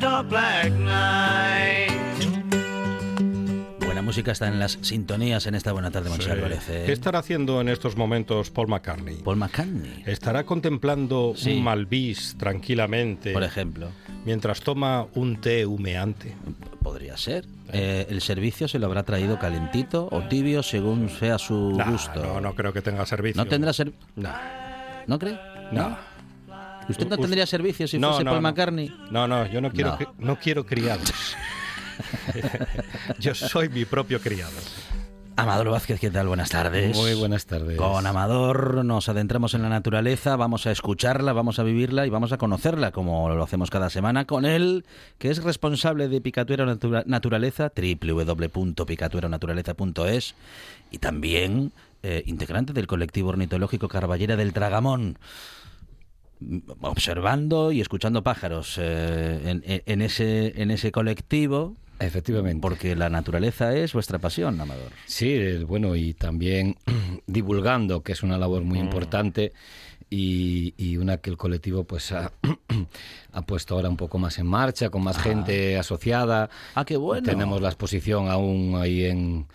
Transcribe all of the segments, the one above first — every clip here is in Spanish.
dark black night. Buena música está en las sintonías en esta buena tarde, Monchi Álvarez, ¿eh? ¿Qué estará haciendo en estos momentos Paul McCartney? Paul McCartney, ¿Estará contemplando Sí. un Malvis tranquilamente por ejemplo. mientras toma un té humeante? Podría ser. Eh, el servicio se lo habrá traído calentito o tibio según sea su Nah, gusto. no, no creo que tenga servicio. ¿No tendrá servicio? No, ¿No cree? no. ¿Usted no tendría servicio si No, fuese no, Paul. McCartney? No, no, yo no quiero, No. cri- no quiero criados. yo soy mi propio criado. Amador Vázquez, ¿qué tal? Buenas tardes. Muy buenas tardes. Con Amador nos adentramos en la naturaleza, vamos a escucharla, vamos a vivirla y vamos a conocerla como lo hacemos cada semana con él, que es responsable de Picatuera Natura- Naturaleza, www.picatueranaturaleza.es y también eh, integrante del colectivo ornitológico Carballera del Tragamón. Mm, Observando y escuchando pájaros eh, en, en- ese, en ese colectivo, Efectivamente. porque la naturaleza es vuestra pasión, Amador. Sí, eh, bueno, y también divulgando, que es una labor muy importante y, y una que el colectivo pues ha, ha puesto ahora un poco más en marcha, con más gente asociada. Ah, qué bueno. Tenemos la exposición aún ahí en,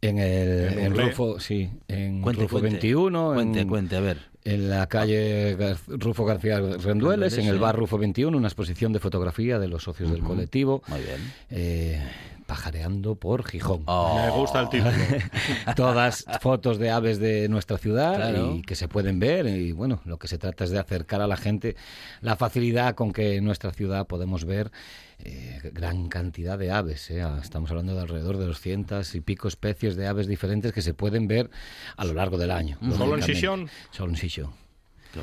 en el En en. Rufo, sí, en Cuente, Rufo cuente. 21. Cuente, en, cuente, a ver. En la calle Gar- Rufo García Rendueles, Rendueles, en el bar Rufo 21, una exposición de fotografía de los socios del colectivo. Muy bien. eh, pajareando por Gijón. Oh. Me gusta el título. Todas fotos de aves de nuestra ciudad Claro. y que se pueden ver. Y bueno, lo que se trata es de acercar a la gente la facilidad con que en nuestra ciudad podemos ver eh, gran cantidad de aves. ¿eh? Estamos hablando de alrededor de 200 y pico especies de aves diferentes que se pueden ver a lo largo del año. ¿Solo en. Sisión? Solo en Es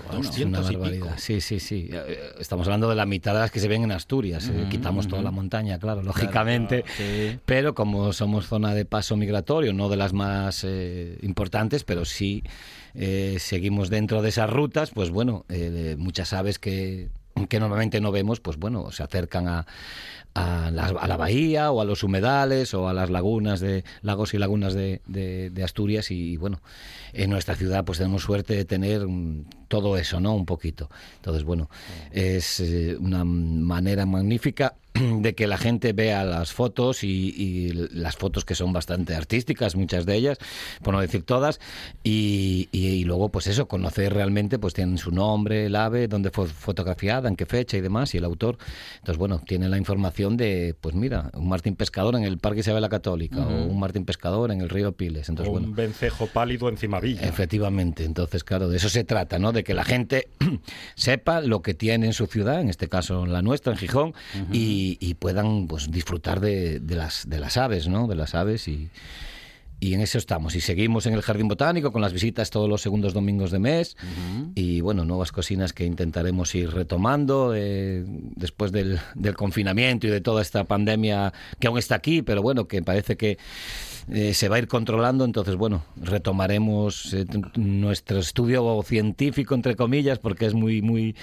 bueno. 200 una y barbaridad. pico. Sí, sí, sí. Eh, Estamos hablando de la mitad de las que se ven en Asturias. eh, Quitamos toda la montaña, claro, lógicamente. sí. Pero como somos zona de paso migratorio, no de las más eh, importantes, pero sí eh, seguimos dentro de esas rutas, pues bueno, eh, muchas aves que que normalmente no vemos, pues bueno, se acercan a, a, las- a la bahía o a los humedales o a las lagunas de lagos y lagunas de, de- Asturias y, bueno, en nuestra ciudad pues tenemos suerte de tener mm, todo eso, ¿no? Un poquito. Entonces, bueno, es eh, una manera magnífica de que la gente vea las fotos y, las fotos que son bastante artísticas, muchas de ellas, por no decir todas, y luego pues eso, conocer realmente, pues tienen su nombre, el ave, dónde fue fotografiada, en qué fecha y demás, y el autor. Entonces, bueno, tiene la información de, pues mira, un Martín Pescador en el Parque Isabel la Católica, o un Martín Pescador en el río Piles. Entonces, O bueno, un vencejo pálido encima villa. Efectivamente, entonces claro, de eso se trata, ¿no? De que la gente sepa lo que tiene en su ciudad, en este caso la nuestra, en Gijón, y, y puedan pues disfrutar de, de las de las aves, ¿no? De las aves y y en eso estamos. Y seguimos en el Jardín Botánico con las visitas todos los segundos domingos de mes. Y bueno, nuevas cocinas que intentaremos ir retomando eh, después del, del confinamiento y de toda esta pandemia que aún está aquí, pero bueno, que parece que eh, se va a ir controlando. Entonces, bueno, retomaremos eh, nuestro estudio científico, entre comillas, porque es muy, muy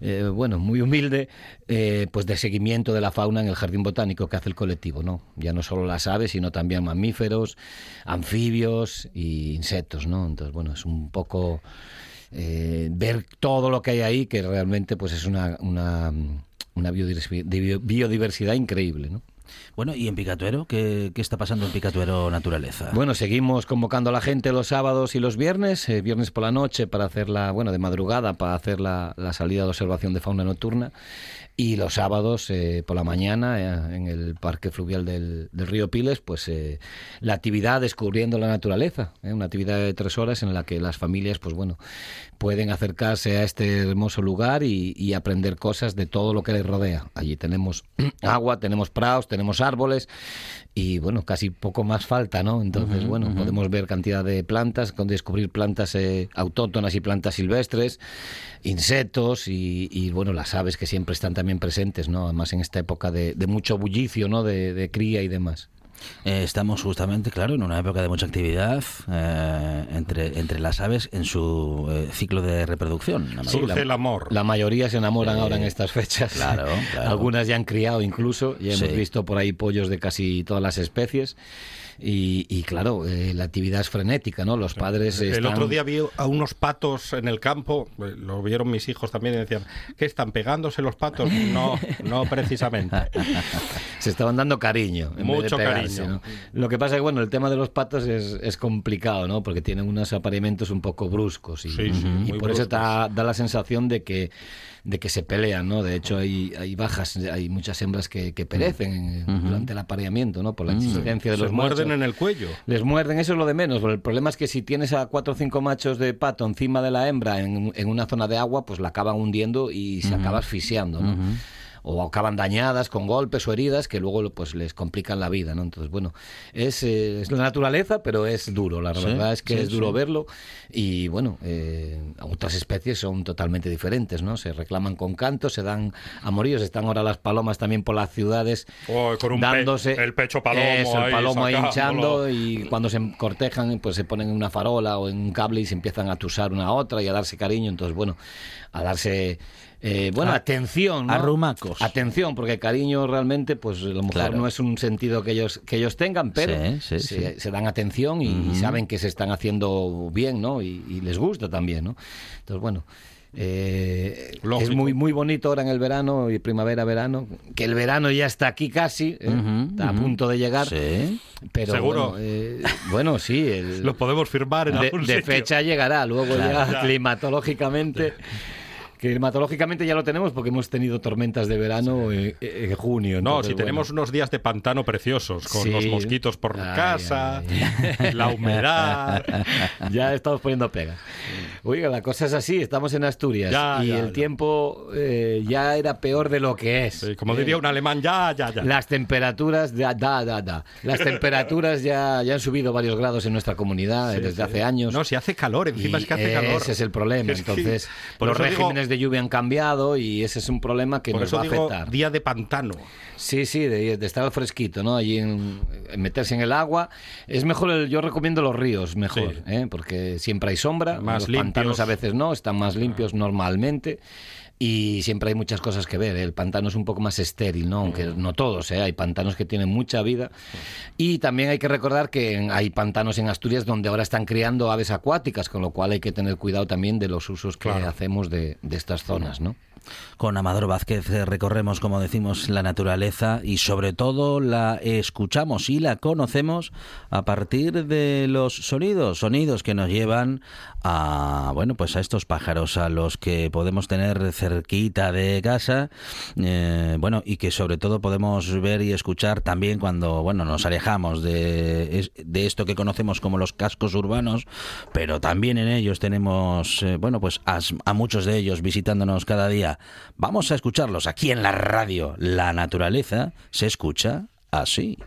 eh, bueno, muy humilde, eh, pues de seguimiento de la fauna en el jardín botánico que hace el colectivo, ¿no? Ya no solo las aves, sino también mamíferos, anfibios y insectos, ¿no? Entonces, bueno, es un poco eh, ver todo lo que hay ahí, que realmente pues es una, una, una biodiversi- de bio- biodiversidad increíble, ¿no? Bueno, ¿y en Picatuero? ¿Qué, qué está pasando en Picatuero Naturaleza? Bueno, seguimos convocando a la gente los sábados y los viernes, eh, viernes por la noche para hacer la, bueno, de madrugada para hacer la, la salida de observación de fauna nocturna y los sábados eh, por la mañana eh, en el parque fluvial del, del río Piles, pues eh, la actividad descubriendo la naturaleza, eh, una actividad de tres horas en la que las familias, pues bueno, pueden acercarse a este hermoso lugar y, y aprender cosas de todo lo que les rodea. Allí tenemos agua, tenemos prados, tenemos árboles y bueno, casi poco más falta, ¿no? Entonces, bueno, podemos ver cantidad de plantas, con descubrir plantas eh, autóctonas y plantas silvestres, insectos y, y, bueno, las aves que siempre están también presentes, ¿no? Además en esta época de, de mucho bullicio, ¿no? De, de cría y demás. Eh, estamos justamente, claro, en una época de mucha actividad eh, entre, entre las aves en su eh, ciclo de reproducción. Surge el amor. La mayoría se enamoran ahora en estas fechas. claro, claro. Algunas ya han criado incluso, ya hemos Sí. visto por ahí pollos de casi todas las especies. Y, y claro, eh, la actividad es frenética, ¿no? Los padres El están- otro día vi a unos patos en el campo, eh, lo vieron mis hijos también y decían, ¿qué están pegándose los patos? No, no precisamente. se estaban dando cariño. En vez Mucho de pegarse, cariño. ¿no? Lo que pasa es que, bueno, el tema de los patos es, es complicado, ¿no? Porque tienen unos apareamientos un poco bruscos. Y, Sí, sí, y por eso bruscos. da, da la sensación de que de que se pelean, ¿no? De hecho, hay, hay bajas, hay muchas hembras que, que perecen durante el apareamiento, ¿no? Por la existencia de Se los muerden machos. en el cuello. Les muerden, eso es lo de menos. pero el problema es que si tienes a cuatro o cinco machos de pato encima de la hembra en, en una zona de agua, pues la acaban hundiendo y se acaba asfixiando, ¿no? O acaban dañadas con golpes o heridas que luego pues les complican la vida, ¿no? Entonces, bueno, es, eh, es la naturaleza, pero es duro. La Sí, verdad es que sí, es duro sí. verlo y, bueno, eh, otras especies son totalmente diferentes, ¿no? Se reclaman con cantos, se dan amoríos. Están ahora las palomas también por las ciudades Oh, con un pe- dándose el pecho palomo Eso, el palomo ahí hinchando y cuando se cortejan pues se ponen en una farola o en un cable y se empiezan a tusar una a otra y a darse cariño entonces bueno a darse eh, bueno A- atención ¿no? arrumacos. atención porque cariño realmente pues a lo mejor Claro. no es un sentido que ellos que ellos tengan pero Sí, sí, se, sí. se dan atención y, saben que se están haciendo bien no y, y les gusta también no entonces bueno eh, es muy muy bonito ahora en el verano y primavera verano que el verano ya está aquí casi ¿eh? Está a punto de llegar Sí. pero ¿Seguro? Bueno, eh, bueno, sí. el- Lo podemos firmar en de, algún de sitio. fecha llegará, luego Claro. ya climatológicamente. Climatológicamente ya lo tenemos porque hemos tenido tormentas de verano en, en junio. No, entonces, si tenemos bueno. unos días de pantano preciosos, con Sí. los mosquitos por Ay, casa, ay, la humedad. Ya estamos poniendo pegas. Oiga, la cosa es así, estamos en Asturias Ya, y ya, el ya. tiempo eh, ya era peor de lo que es. Sí, como Eh, diría un alemán, ya, ya, ya. Las temperaturas, da, da, da, da. Las temperaturas ya, ya han subido varios grados en nuestra comunidad eh, Sí, desde sí. hace años. No, si hace calor, encima Y es que hace calor. Ese es el problema. Entonces, los eso de lluvia han cambiado y ese es un problema que Por nos eso va a digo afectar. día de pantano. Sí, sí, de, de estar fresquito, ¿no? Allí en, en meterse en el agua. Es mejor, el- yo recomiendo los ríos, mejor, Sí. ¿eh? porque siempre hay sombra. Más los limpios. pantanos a veces no, están más limpios normalmente. Y siempre hay muchas cosas que ver. ¿eh? El pantano es un poco más estéril, ¿no? Aunque no todos, ¿eh? Hay pantanos que tienen mucha vida. Y también hay que recordar que hay pantanos en Asturias donde ahora están criando aves acuáticas, con lo cual hay que tener cuidado también de los usos que Claro. hacemos de, de estas zonas, ¿no? Con Amador Vázquez eh, recorremos, como decimos, la naturaleza y sobre todo la escuchamos y la conocemos a partir de los sonidos, sonidos que nos llevan a bueno, pues a estos pájaros a los que podemos tener cerquita de casa, eh, bueno, y que sobre todo podemos ver y escuchar también cuando bueno nos alejamos de, de esto que conocemos como los cascos urbanos, pero también en ellos tenemos eh, bueno, pues a, a muchos de ellos visitándonos cada día. Vamos a escucharlos aquí en la radio. La naturaleza se escucha así.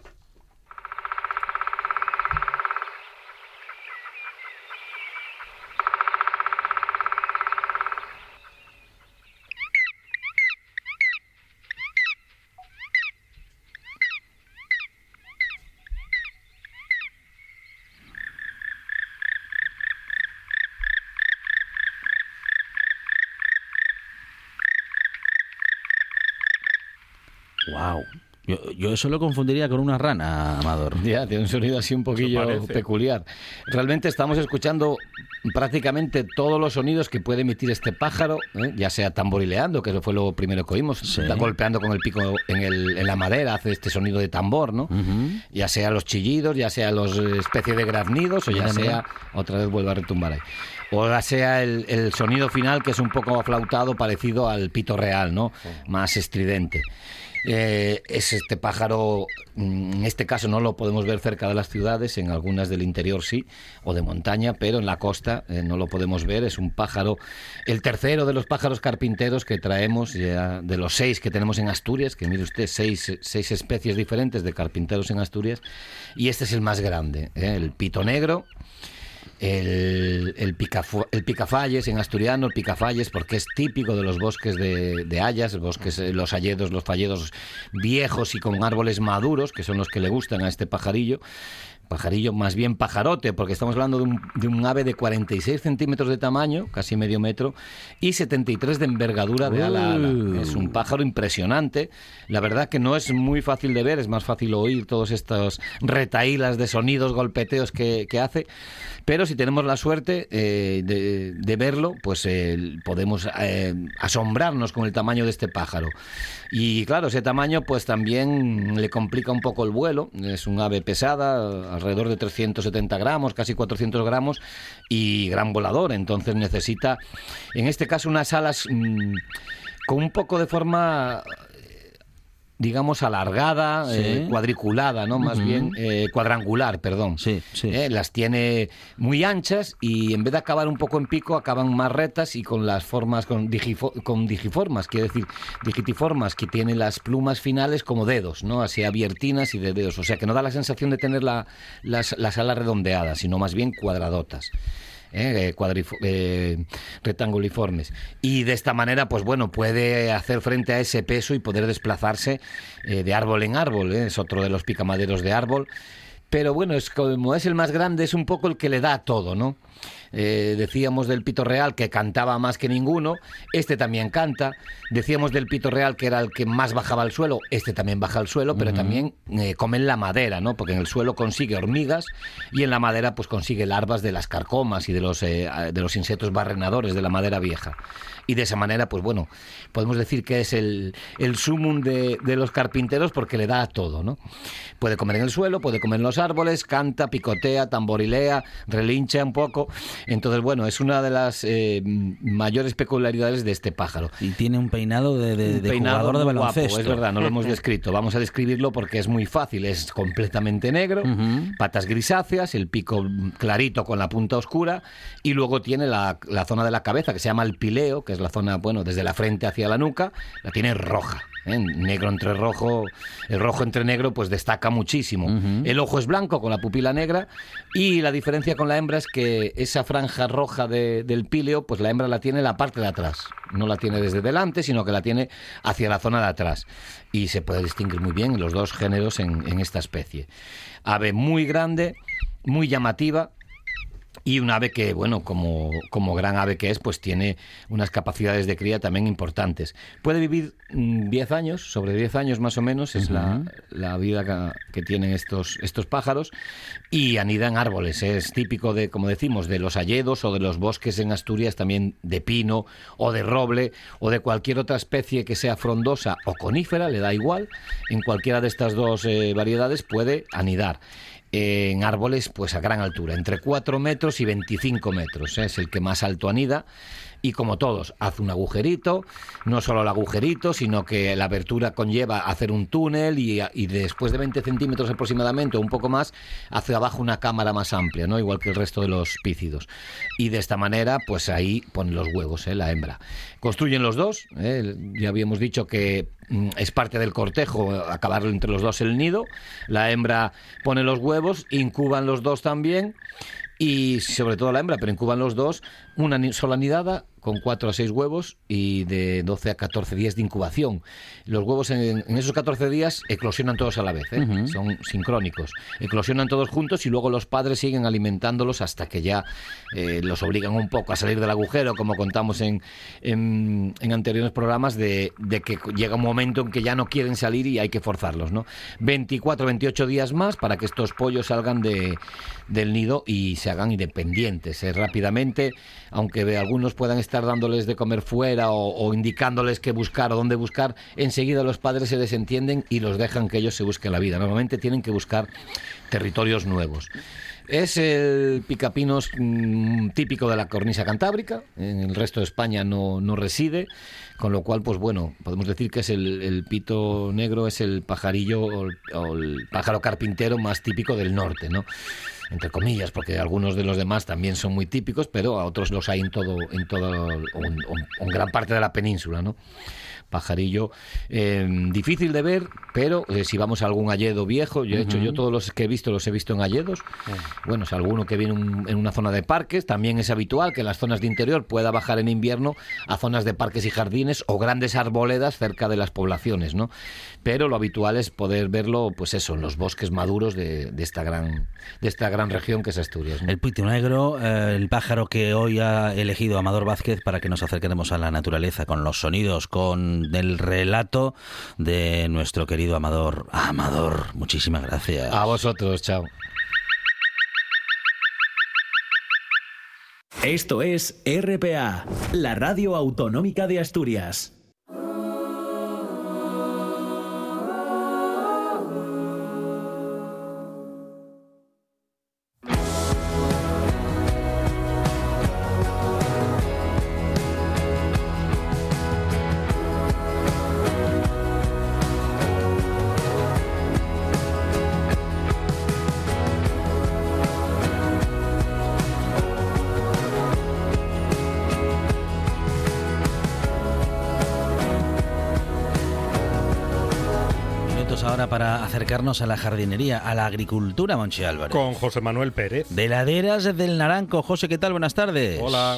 Yo, eso lo confundiría con una rana, Amador. Ya, tiene un sonido así un poquillo peculiar. Realmente estamos escuchando prácticamente todos los sonidos que puede emitir este pájaro, ¿eh? ya sea tamborileando, que eso fue lo primero que oímos, Sí. está golpeando con el pico en, el- en la madera, hace este sonido de tambor, ¿no? Ya sea los chillidos, ya sea los eh, especie de graznidos, o ya Mira, mira. sea, otra vez vuelve a retumbar ahí. O ya sea el, el sonido final, que es un poco aflautado, parecido al pito real, ¿no? Más estridente. Eh, es este pájaro, mm, en este caso no lo podemos ver cerca de las ciudades, en algunas del interior sí, o de montaña, pero en la costa eh, no lo podemos ver. Es un pájaro, el tercero de los pájaros carpinteros que traemos, de los seis que tenemos en Asturias, que mire usted, seis, seis especies diferentes de carpinteros en Asturias, y este es el más grande, ¿eh? el pito negro el, el, picafu- el picafalles en asturiano, el picafalles, porque es típico de los bosques de, de hayas, bosques, eh, los hayedos, los falledos viejos y con árboles maduros, que son los que le gustan a este pajarillo. Pajarillo, más bien pajarote, porque estamos hablando de un, de un ave de 46 centímetros de tamaño, casi medio metro, y 73 de envergadura de ala a ala. Es un pájaro impresionante. La verdad que no es muy fácil de ver, es más fácil oír todos estos retaílas de sonidos, golpeteos que, que hace. Pero si tenemos la suerte eh, de, de verlo, pues eh, podemos eh, asombrarnos con el tamaño de este pájaro. Y claro, ese tamaño pues también le complica un poco el vuelo. Es un ave pesada, alrededor de 370 gramos, casi 400 gramos, y gran volador. Entonces necesita, en este caso, unas alas mm, con un poco de forma digamos alargada, Sí. eh, cuadriculada, ¿no? Más bien eh, cuadrangular, perdón. Sí, sí. Eh, las tiene muy anchas y en vez de acabar un poco en pico, acaban más rectas y con las formas, con, digifo- con digiformas, quiere decir, digitiformas, que tienen las plumas finales como dedos, ¿no? Así abiertinas y de dedos. O sea, que no da la sensación de tener la- las, las alas redondeadas, sino más bien cuadradotas. ¿Eh? Eh, eh, rectanguliformes y de esta manera pues bueno puede hacer frente a ese peso y poder desplazarse eh, de árbol en árbol ¿eh? es otro de los picamaderos de árbol pero bueno, es como es el más grande, es un poco el que le da todo, ¿no? Eh, decíamos del pito real que cantaba más que ninguno, este también canta. Decíamos del pito real que era el que más bajaba al suelo, este también baja al suelo, pero también eh, come en la madera, ¿no? Porque en el suelo consigue hormigas y en la madera pues consigue larvas de las carcomas y de los, eh, de los insectos barrenadores de la madera vieja. Y de esa manera, pues bueno, podemos decir que es el, el sumum de, de los carpinteros porque le da a todo, ¿no? Puede comer en el suelo, puede comer en los árboles, canta, picotea, tamborilea, relincha un poco. Entonces, bueno, es una de las eh, mayores peculiaridades de este pájaro. Y tiene un peinado de, de, Un de peinado jugador de muy guapo, baloncesto. es verdad, no lo hemos descrito. Vamos a describirlo porque es muy fácil. Es completamente negro, patas grisáceas, el pico clarito con la punta oscura y luego tiene la, la zona de la cabeza que se llama el pileo, que es la zona, bueno, desde la frente hacia la nuca, la tiene roja. ¿Eh? Negro entre rojo, el rojo entre negro pues destaca muchísimo. El ojo es blanco con la pupila negra y la diferencia con la hembra es que esa franja roja de- del píleo, pues la hembra la tiene en la parte de atrás. No la tiene desde delante, sino que la tiene hacia la zona de atrás. Y se puede distinguir muy bien los dos géneros en, en esta especie. Ave muy grande, muy llamativa, y un ave que, bueno, como, como gran ave que es, pues tiene unas capacidades de cría también importantes. Puede vivir mm, 10 años, sobre 10 años más o menos, es la, la vida que, que tienen estos, estos pájaros, y anida en árboles. Es típico de, como decimos, de los hayedos o de los bosques en Asturias, también de pino o de roble o de cualquier otra especie que sea frondosa o conífera, le da igual. En cualquiera de estas dos eh, variedades puede anidar en árboles pues a gran altura, entre 4 metros y 25 metros. ¿eh? Es el que más alto anida. Y como todos, hace un agujerito, no solo el agujerito, sino que la abertura conlleva hacer un túnel y, y después de 20 centímetros aproximadamente o un poco más, hace abajo una cámara más amplia, ¿no? igual que el resto de los pícidos. Y de esta manera, pues ahí ponen los huevos, ¿eh? la hembra. Construyen los dos, ¿eh? ya habíamos dicho que es parte del cortejo acabar entre los dos el nido. La hembra pone los huevos, incuban los dos también y sobre todo la hembra, pero incuban los dos, una sola nidada, con 4 a 6 huevos y de 12 a 14 días de incubación. Los huevos en, en esos 14 días eclosionan todos a la vez, ¿eh? son sincrónicos. Eclosionan todos juntos y luego los padres siguen alimentándolos hasta que ya eh, los obligan un poco a salir del agujero, como contamos en, en, en anteriores programas, de, de, que llega un momento en que ya no quieren salir y hay que forzarlos. ¿no? 24, 28 días más para que estos pollos salgan de, del nido y se hagan independientes eh, rápidamente, aunque algunos puedan estar dándoles de comer fuera o, indicándoles qué buscar o dónde buscar, enseguida los padres se desentienden y los dejan que ellos se busquen la vida. Normalmente tienen que buscar territorios nuevos. Es el picapinos mmm, típico de la cornisa cantábrica, en el resto de España no, no, reside, con lo cual, pues bueno, podemos decir que es el, el pito negro, es el pajarillo o el, o el pájaro carpintero más típico del norte, ¿no? Entre comillas, porque algunos de los demás también son muy típicos, pero a otros los hay en todo, en todo, en gran parte de la península, ¿no? Pajarillo eh, difícil de ver, pero eh, si vamos a algún alledo viejo, yo he uh -huh. hecho yo todos los que he visto los he visto en alledos. Uh -huh. Bueno, si alguno que viene un, en una zona de parques, también es habitual que en las zonas de interior pueda bajar en invierno a zonas de parques y jardines o grandes arboledas cerca de las poblaciones, ¿no? Pero lo habitual es poder verlo, pues eso, en los bosques maduros de, de esta gran de esta gran región que es Asturias. ¿no? El pito negro, eh, el pájaro que hoy ha elegido Amador Vázquez para que nos acerquemos a la naturaleza con los sonidos, con del relato de nuestro querido Amador. Amador, muchísimas gracias. A vosotros, chao. Esto es RPA, la radio autonómica de Asturias. Acercarnos a la jardinería, a la agricultura, Monchi Álvarez. Con José Manuel Pérez. De Laderas del Naranco. José, ¿qué tal? Buenas tardes. Hola.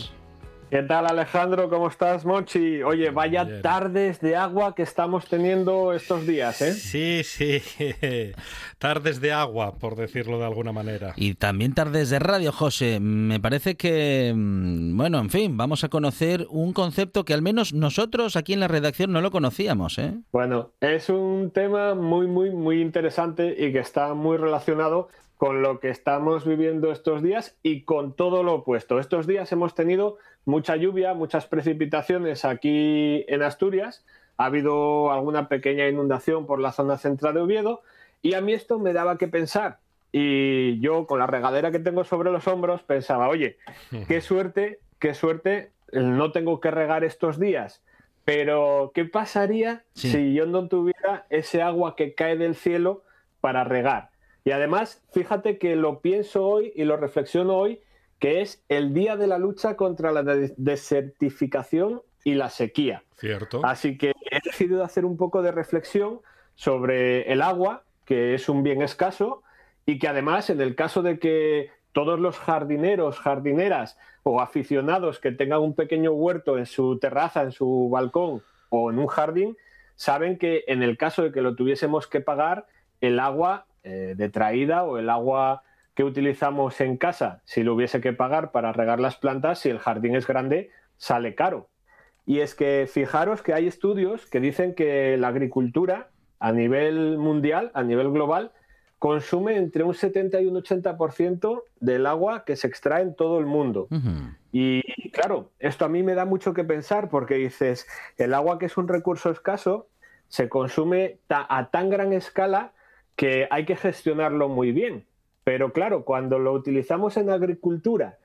¿Qué tal Alejandro? ¿Cómo estás, Monchi? Oye, vaya Bien. tardes de agua que estamos teniendo estos días, ¿eh? Sí, sí. tardes de agua, por decirlo de alguna manera. Y también tardes de radio, José. Me parece que, mm, bueno, en fin, vamos a conocer un concepto que al menos nosotros aquí en la redacción no lo conocíamos, ¿eh? Bueno, es un tema muy, muy, muy interesante y que está muy relacionado con lo que estamos viviendo estos días y con todo lo opuesto. Estos días hemos tenido mucha lluvia, muchas precipitaciones aquí en Asturias, ha habido alguna pequeña inundación por la zona central de Oviedo y a mí esto me daba que pensar. Y yo con la regadera que tengo sobre los hombros pensaba, oye, qué suerte, qué suerte, no tengo que regar estos días. Pero, ¿qué pasaría sí. si yo no tuviera ese agua que cae del cielo para regar? Y además, fíjate que lo pienso hoy y lo reflexiono hoy, que es el día de la lucha contra la desertificación y la sequía. Cierto. Así que he decidido hacer un poco de reflexión sobre el agua, que es un bien escaso, y que además, en el caso de que todos los jardineros, jardineras o aficionados que tengan un pequeño huerto en su terraza, en su balcón o en un jardín, saben que en el caso de que lo tuviésemos que pagar, el agua eh, de traída o el agua que utilizamos en casa, si lo hubiese que pagar para regar las plantas, si el jardín es grande, sale caro. Y es que fijaros que hay estudios que dicen que la agricultura a nivel mundial, a nivel global, consume entre un 70 y un 80% del agua que se extrae en todo el mundo. Uh -huh. Y claro, esto a mí me da mucho que pensar porque dices, el agua que es un recurso escaso se consume ta a tan gran escala que hay que gestionarlo muy bien. Pero claro, cuando lo utilizamos en agricultura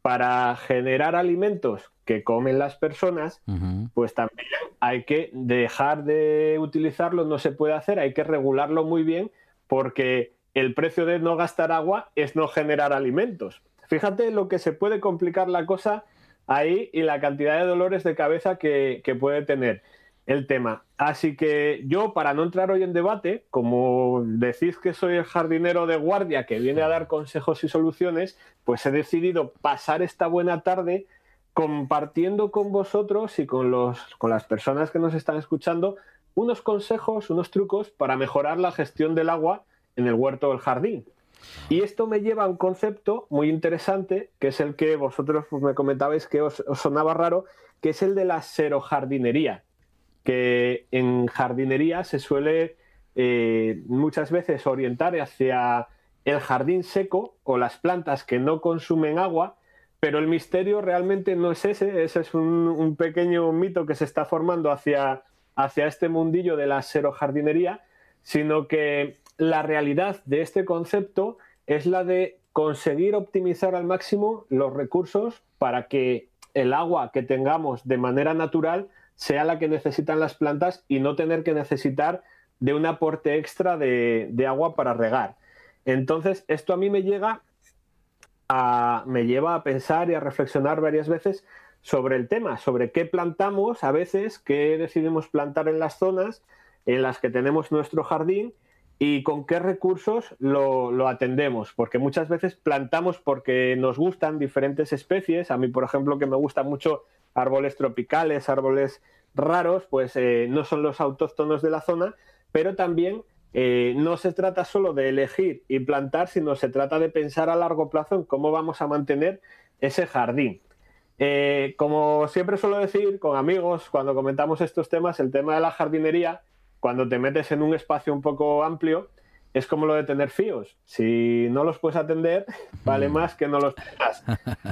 para generar alimentos que comen las personas, uh -huh. pues también hay que dejar de utilizarlo, no se puede hacer, hay que regularlo muy bien porque el precio de no gastar agua es no generar alimentos. Fíjate lo que se puede complicar la cosa ahí y la cantidad de dolores de cabeza que, que puede tener el tema. Así que yo, para no entrar hoy en debate, como decís que soy el jardinero de guardia que viene a dar consejos y soluciones, pues he decidido pasar esta buena tarde compartiendo con vosotros y con, los, con las personas que nos están escuchando unos consejos, unos trucos para mejorar la gestión del agua en el huerto o el jardín. Y esto me lleva a un concepto muy interesante, que es el que vosotros me comentabais que os, sonaba raro, que es el de la serojardinería, que en jardinería se suele eh, muchas veces orientar hacia el jardín seco o las plantas que no consumen agua, pero el misterio realmente no es ese, ese es un, pequeño mito que se está formando hacia, hacia este mundillo de la serojardinería, sino que la realidad de este concepto es la de conseguir optimizar al máximo los recursos para que el agua que tengamos de manera natural sea la que necesitan las plantas y no tener que necesitar de un aporte extra de, agua para regar. Entonces, esto a mí me llega a, me lleva a pensar y a reflexionar varias veces sobre el tema, sobre qué plantamos a veces, qué decidimos plantar en las zonas en las que tenemos nuestro jardín y con qué recursos lo, atendemos, porque muchas veces plantamos porque nos gustan diferentes especies. A mí, por ejemplo, que me gustan mucho árboles tropicales, árboles raros, pues eh, no son los autóctonos de la zona, pero también eh, no se trata solo de elegir y plantar, sino se trata de pensar a largo plazo en cómo vamos a mantener ese jardín. Eh, como siempre suelo decir con amigos, cuando comentamos estos temas, el tema de la jardinería cuando te metes en un espacio un poco amplio, es como lo de tener fíos. Si no los puedes atender, vale mm. más que no los tengas.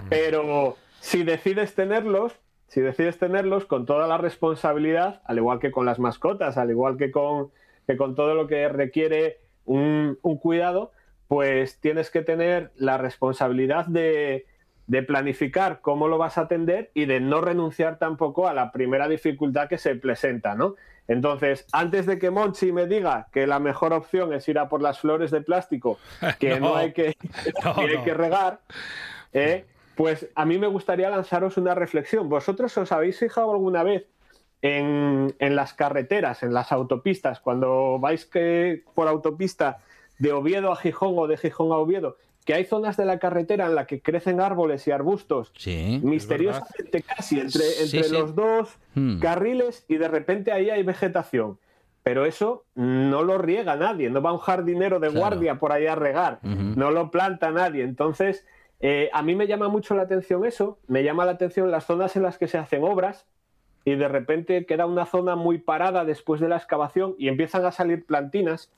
Pero si decides tenerlos, si decides tenerlos con toda la responsabilidad, al igual que con las mascotas, al igual que con, que con todo lo que requiere un, un cuidado, pues tienes que tener la responsabilidad de, de planificar cómo lo vas a atender y de no renunciar tampoco a la primera dificultad que se presenta, ¿no? Entonces, antes de que Monchi me diga que la mejor opción es ir a por las flores de plástico, que no, hay, que, que regar, ¿eh? Pues a mí me gustaría lanzaros una reflexión. ¿Vosotros os habéis fijado alguna vez en, en las carreteras, en las autopistas, cuando vais que, por autopista de Oviedo a Gijón o de Gijón a Oviedo, que hay zonas de la carretera en la que crecen árboles y arbustos misteriosamente casi entre, entre los dos hmm. carriles y de repente ahí hay vegetación. Pero eso no lo riega nadie, no va un jardinero de guardia por ahí a regar, no lo planta nadie. Entonces, eh, a mí me llama mucho la atención eso, me llama la atención las zonas en las que se hacen obras y de repente queda una zona muy parada después de la excavación y empiezan a salir plantinas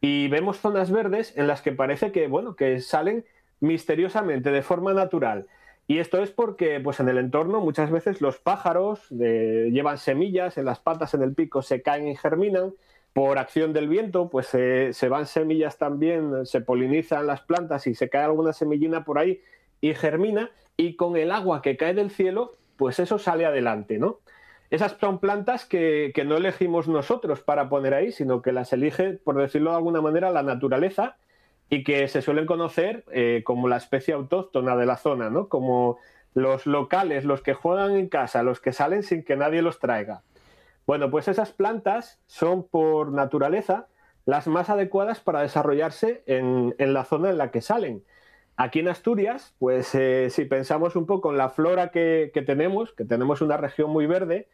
y vemos zonas verdes en las que parece que, bueno, que salen misteriosamente, de forma natural. Y esto es porque, pues en el entorno muchas veces los pájaros llevan semillas en las patas, en el pico, se caen y germinan. Por acción del viento, pues se van semillas también, se polinizan las plantas y se cae alguna semillina por ahí y germina. Y con el agua que cae del cielo, pues eso sale adelante, ¿no? esas son plantas que, no elegimos nosotros para poner ahí, sino que las elige, por decirlo de alguna manera, la naturaleza y que se suelen conocer eh, como la especie autóctona de la zona, ¿no? Como los locales, los que juegan en casa, los que salen sin que nadie los traiga. Bueno, pues esas plantas son por naturaleza las más adecuadas para desarrollarse en la zona en la que salen. Aquí en Asturias, pues eh, si pensamos un poco en la flora que, tenemos, que tenemos una región muy verde,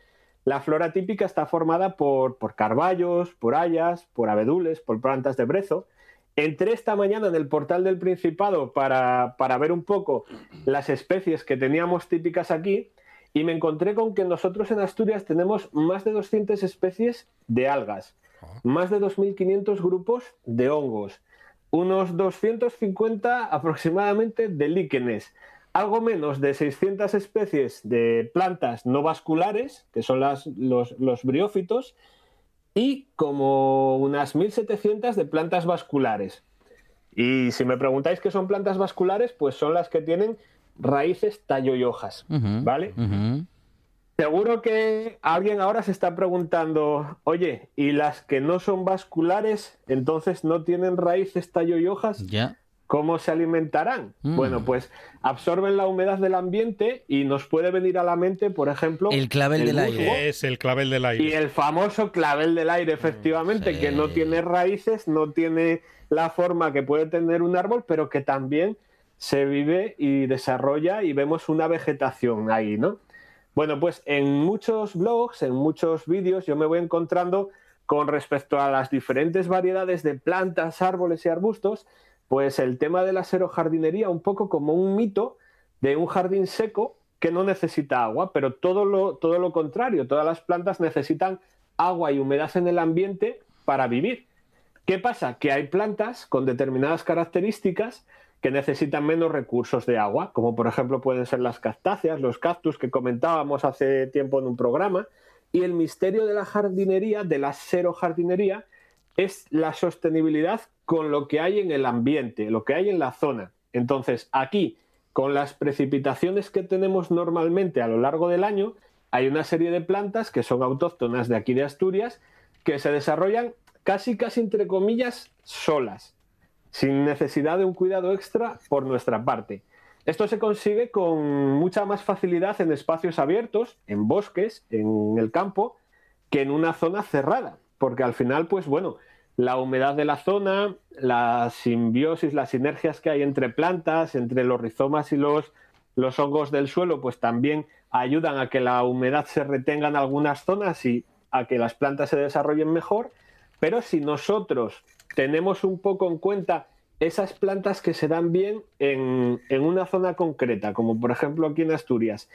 la flora típica está formada por, por carballos, por hayas, por abedules, por plantas de brezo. Entré esta mañana en el portal del Principado para, para ver un poco las especies que teníamos típicas aquí y me encontré con que nosotros en Asturias tenemos más de 200 especies de algas, ah. más de 2.500 grupos de hongos, unos 250 aproximadamente de líquenes, algo menos de 600 especies de plantas no vasculares, que son las, los, briófitos, y como unas 1.700 de plantas vasculares. Y si me preguntáis qué son plantas vasculares, pues son las que tienen raíces, tallo y hojas, ¿vale? Seguro que alguien ahora se está preguntando, oye, ¿y las que no son vasculares, entonces no tienen raíces, tallo y hojas? Ya. ¿Cómo se alimentarán? Mm. Bueno, pues absorben la humedad del ambiente y nos puede venir a la mente, por ejemplo, el clavel del aire. Es el clavel del aire. Y el famoso clavel del aire, efectivamente, que no tiene raíces, no tiene la forma que puede tener un árbol, pero que también se vive y desarrolla y vemos una vegetación ahí, ¿no? Bueno, pues en muchos blogs, en muchos vídeos, yo me voy encontrando con respecto a las diferentes variedades de plantas, árboles y arbustos, pues el tema de la serojardinería un poco como un mito de un jardín seco que no necesita agua, pero todo lo, todo lo contrario, todas las plantas necesitan agua y humedad en el ambiente para vivir. ¿Qué pasa? Que hay plantas con determinadas características que necesitan menos recursos de agua, como por ejemplo pueden ser las cactáceas, los cactus que comentábamos hace tiempo en un programa, y el misterio de la jardinería, de la serojardinería, es la sostenibilidad con lo que hay en el ambiente, lo que hay en la zona. Entonces, aquí, con las precipitaciones que tenemos normalmente a lo largo del año, hay una serie de plantas que son autóctonas de aquí de Asturias que se desarrollan casi, casi entre comillas, solas sin necesidad de un cuidado extra por nuestra parte. Esto se consigue con mucha más facilidad en espacios abiertos, en bosques, en el campo, que en una zona cerrada, porque al final, pues bueno, la humedad de la zona, la simbiosis, las sinergias que hay entre plantas, entre los rizomas y los, los hongos del suelo, pues también ayudan a que la humedad se retenga en algunas zonas y a que las plantas se desarrollen mejor. Pero si nosotros tenemos un poco en cuenta esas plantas que se dan bien en, una zona concreta, como por ejemplo aquí en Asturias,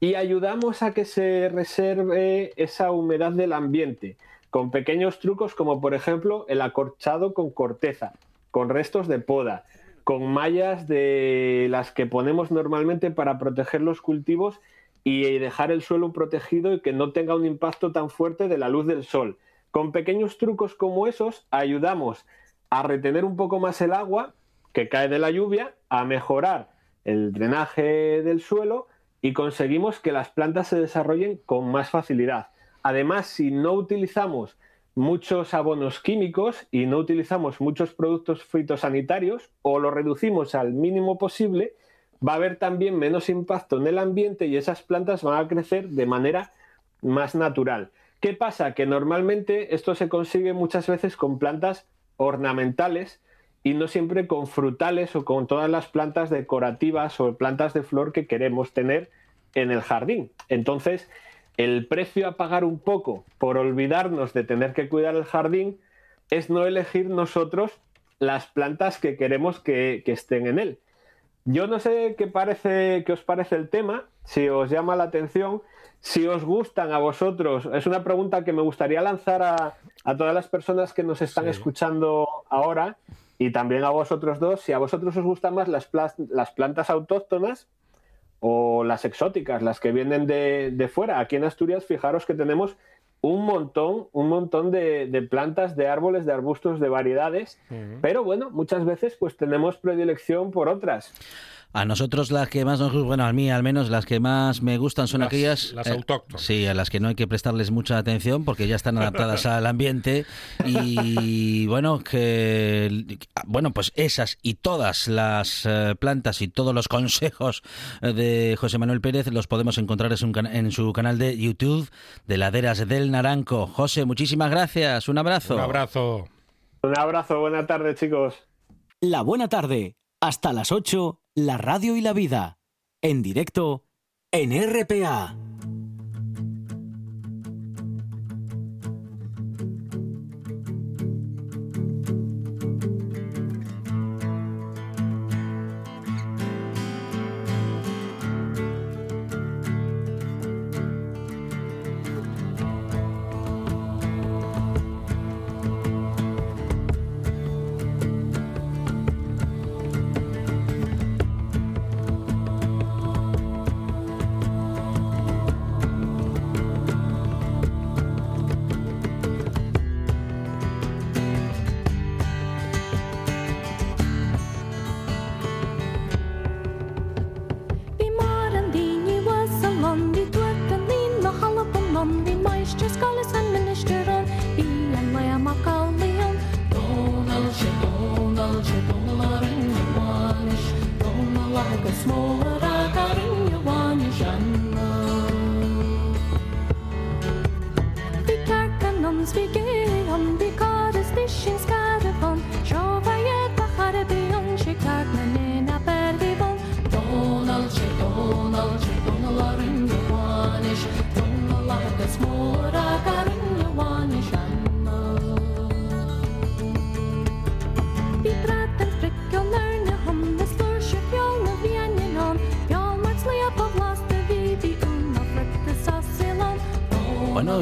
y ayudamos a que se reserve esa humedad del ambiente con pequeños trucos como por ejemplo el acorchado con corteza, con restos de poda, con mallas de las que ponemos normalmente para proteger los cultivos y dejar el suelo protegido y que no tenga un impacto tan fuerte de la luz del sol. Con pequeños trucos como esos ayudamos a retener un poco más el agua que cae de la lluvia, a mejorar el drenaje del suelo y conseguimos que las plantas se desarrollen con más facilidad. Además, si no utilizamos muchos abonos químicos y no utilizamos muchos productos fitosanitarios o lo reducimos al mínimo posible, va a haber también menos impacto en el ambiente y esas plantas van a crecer de manera más natural. ¿Qué pasa? Que normalmente esto se consigue muchas veces con plantas ornamentales y no siempre con frutales o con todas las plantas decorativas o plantas de flor que queremos tener en el jardín. Entonces, el precio a pagar un poco por olvidarnos de tener que cuidar el jardín es no elegir nosotros las plantas que queremos que, estén en él. Yo no sé qué, parece, qué os parece el tema, si os llama la atención, si os gustan a vosotros. Es una pregunta que me gustaría lanzar a, todas las personas que nos están escuchando ahora y también a vosotros dos, si a vosotros os gustan más las, las plantas autóctonas o las exóticas, las que vienen de, de, fuera. Aquí en Asturias, fijaros que tenemos un montón, un montón de, de plantas, de árboles, de arbustos, de variedades, pero bueno, muchas veces pues tenemos predilección por otras. A nosotros las que más nos gustan, bueno, a mí al menos las que más me gustan son aquellas... Las eh, autóctonas. sí, a las que no hay que prestarles mucha atención porque ya están adaptadas al ambiente y bueno, que... Bueno, pues esas y todas las eh, plantas y todos los consejos de José Manuel Pérez los podemos encontrar en su, canal de YouTube de Laderas del Naranco. José, muchísimas gracias. Un abrazo. Un abrazo. Un abrazo. Buena tarde, chicos. La buena tarde. Hasta las 8 la radio y la vida, en directo en RPA.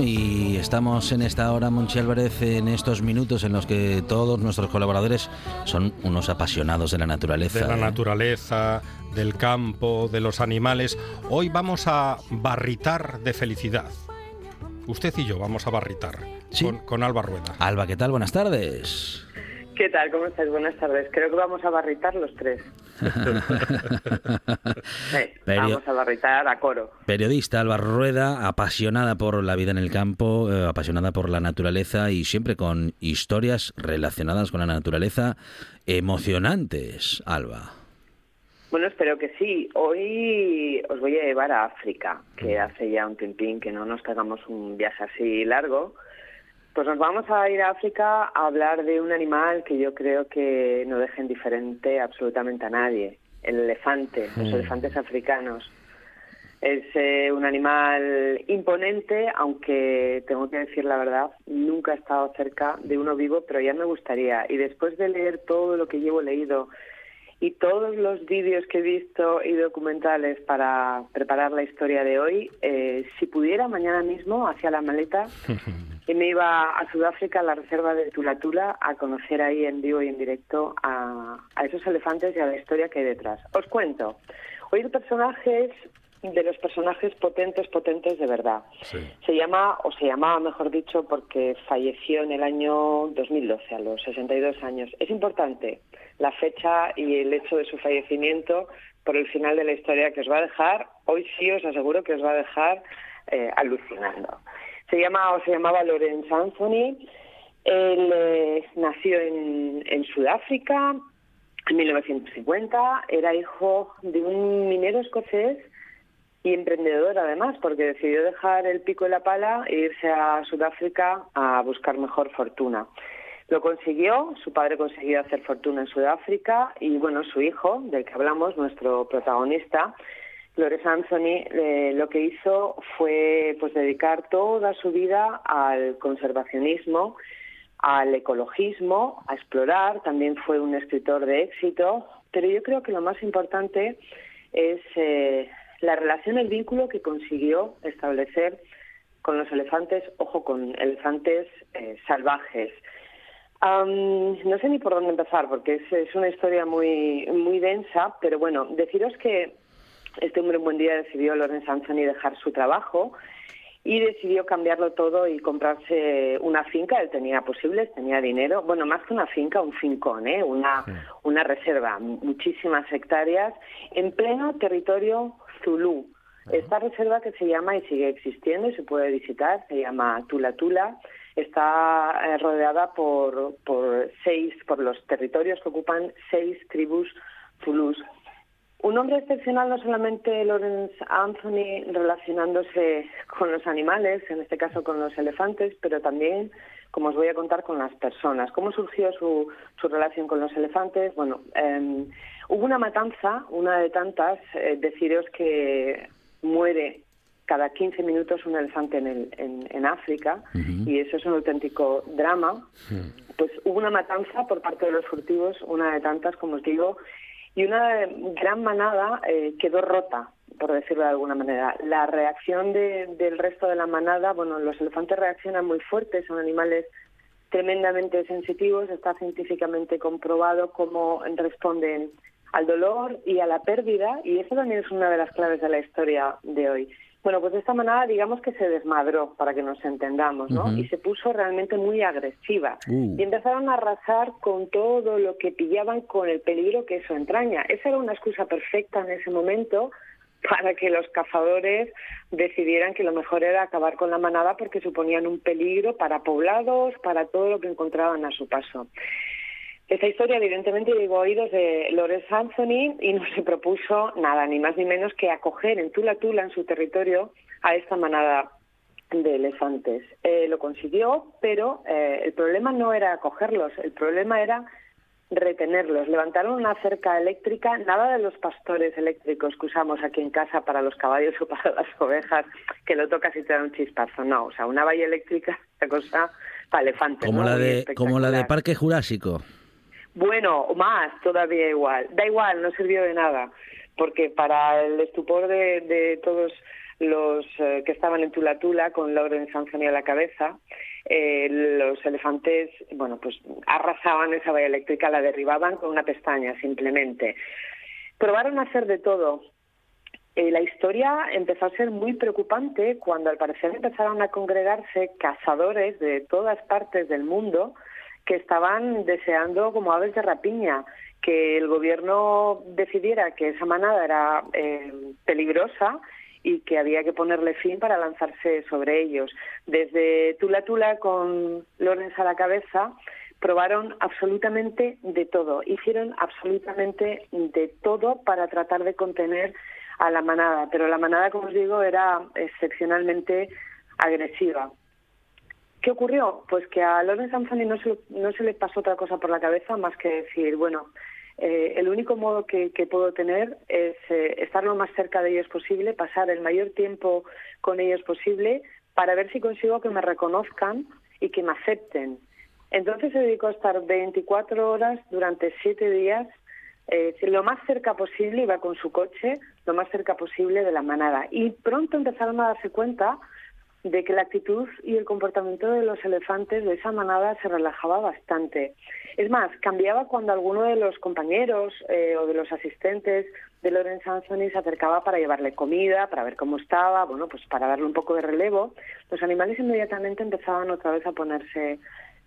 Y estamos en esta hora, Monchi Álvarez, en estos minutos en los que todos nuestros colaboradores son unos apasionados de la naturaleza. De la ¿eh? naturaleza, del campo, de los animales. Hoy vamos a barritar de felicidad. Usted y yo vamos a barritar Sí. con, con Alba Rueda. Alba, ¿qué tal? Buenas tardes. ¿Qué tal? ¿Cómo estáis? Buenas tardes. Creo que vamos a barritar los tres. Sí, vamos a barritar a coro. Periodista Alba Rueda, apasionada por la vida en el campo, eh, apasionada por la naturaleza y siempre con historias relacionadas con la naturaleza emocionantes, Alba. Bueno, espero que sí. Hoy os voy a llevar a África, que hace ya un tiempín que no nos pegamos un viaje así largo. Pues nos vamos a ir a África a hablar de un animal que yo creo que no deja indiferente absolutamente a nadie, el elefante, los elefantes africanos. Es eh, un animal imponente, aunque tengo que decir la verdad, nunca he estado cerca de uno vivo, pero ya me gustaría. Y después de leer todo lo que llevo leído y todos los vídeos que he visto y documentales para preparar la historia de hoy, eh, si pudiera mañana mismo hacia la maleta y me iba a Sudáfrica, a la reserva de Tula Tula, a conocer ahí en vivo y en directo a, a esos elefantes y a la historia que hay detrás. Os cuento. Hoy el personaje es de los personajes potentes, potentes de verdad. Sí. Se llama, o se llamaba, mejor dicho, porque falleció en el año 2012, a los 62 años. Es importante la fecha y el hecho de su fallecimiento por el final de la historia que os va a dejar, hoy sí os aseguro que os va a dejar eh, alucinando. Se llama, o se llamaba Lorenz Anthony. Él eh, nació en, en Sudáfrica en 1950. Era hijo de un minero escocés y emprendedor además, porque decidió dejar el pico y la pala e irse a Sudáfrica a buscar mejor fortuna. Lo consiguió, su padre consiguió hacer fortuna en Sudáfrica y bueno, su hijo, del que hablamos, nuestro protagonista, Flores Anthony, eh, lo que hizo fue pues dedicar toda su vida al conservacionismo, al ecologismo, a explorar, también fue un escritor de éxito, pero yo creo que lo más importante es eh, la relación, el vínculo que consiguió establecer con los elefantes, ojo, con elefantes eh, salvajes. No sé ni por dónde empezar, porque es, es una historia muy, muy densa, pero bueno, deciros que este hombre un buen día decidió, Lorenz Anthony, dejar su trabajo y decidió cambiarlo todo y comprarse una finca. Él tenía posibles, tenía dinero. Bueno, más que una finca, un fincón, ¿eh? una, una reserva, muchísimas hectáreas, en pleno territorio Zulú. Esta reserva que se llama y sigue existiendo y se puede visitar, se llama Tula Tula, está eh, rodeada por, por seis, por los territorios que ocupan seis tribus zulús. Un hombre excepcional, no solamente Lawrence Anthony relacionándose con los animales, en este caso con los elefantes, pero también, como os voy a contar, con las personas. ¿Cómo surgió su, su relación con los elefantes? Bueno, eh, hubo una matanza, una de tantas, eh, deciros que muere cada 15 minutos un elefante en, el, en, en África y eso es un auténtico drama. Pues hubo una matanza por parte de los furtivos, una de tantas, como os digo, y una gran manada eh, quedó rota, por decirlo de alguna manera. La reacción de- del resto de la manada, bueno, los elefantes reaccionan muy fuertes, son animales tremendamente sensitivos, está científicamente comprobado cómo responden al dolor y a la pérdida, y eso también es una de las claves de la historia de hoy. Bueno, pues esta manada digamos que se desmadró, para que nos entendamos, ¿no? Y se puso realmente muy agresiva. Uh. Y empezaron a arrasar con todo lo que pillaban con el peligro que eso entraña. Esa era una excusa perfecta en ese momento para que los cazadores decidieran que lo mejor era acabar con la manada porque suponían un peligro para poblados, para todo lo que encontraban a su paso. Esta historia evidentemente llegó a oídos de Lawrence Anthony y no se propuso nada, ni más ni menos que acoger en Tula Tula, en su territorio, a esta manada de elefantes. Eh, lo consiguió, pero eh, el problema no era acogerlos, el problema era retenerlos. Levantaron una cerca eléctrica, nada de los pastores eléctricos que usamos aquí en casa para los caballos o para las ovejas, que lo tocas y te da un chispazo. No, o sea, una valla eléctrica, la cosa para elefantes. Como ¿no? la de como la de. Parque Jurásico. Bueno, más, todavía igual. Da igual, no sirvió de nada, porque para el estupor de, todos los eh, que estaban en Tula Tula con Lawrence Anthony a la cabeza, eh, los elefantes, bueno, pues arrasaban esa valla eléctrica, la derribaban con una pestaña simplemente. Probaron a hacer de todo. Eh, la historia empezó a ser muy preocupante cuando al parecer empezaron a congregarse cazadores de todas partes del mundo que estaban deseando como aves de rapiña que el gobierno decidiera que esa manada era eh, peligrosa y que había que ponerle fin para lanzarse sobre ellos. Desde Tula Tula con Lorenz a la cabeza probaron absolutamente de todo, hicieron absolutamente de todo para tratar de contener a la manada, pero la manada, como os digo, era excepcionalmente agresiva. ¿Qué ocurrió? Pues que a Lorenz Anthony no se, no se le pasó otra cosa por la cabeza más que decir, bueno, eh, el único modo que, puedo tener es eh, estar lo más cerca de ellos posible, pasar el mayor tiempo con ellos posible para ver si consigo que me reconozcan y que me acepten. Entonces se dedicó a estar 24 horas durante siete días, eh, lo más cerca posible, iba con su coche, lo más cerca posible de la manada. Y pronto empezaron a darse cuenta de que la actitud y el comportamiento de los elefantes de esa manada se relajaba bastante. Es más, cambiaba cuando alguno de los compañeros eh, o de los asistentes de Lorenz Anthony se acercaba para llevarle comida, para ver cómo estaba, bueno, pues para darle un poco de relevo. Los animales inmediatamente empezaban otra vez a ponerse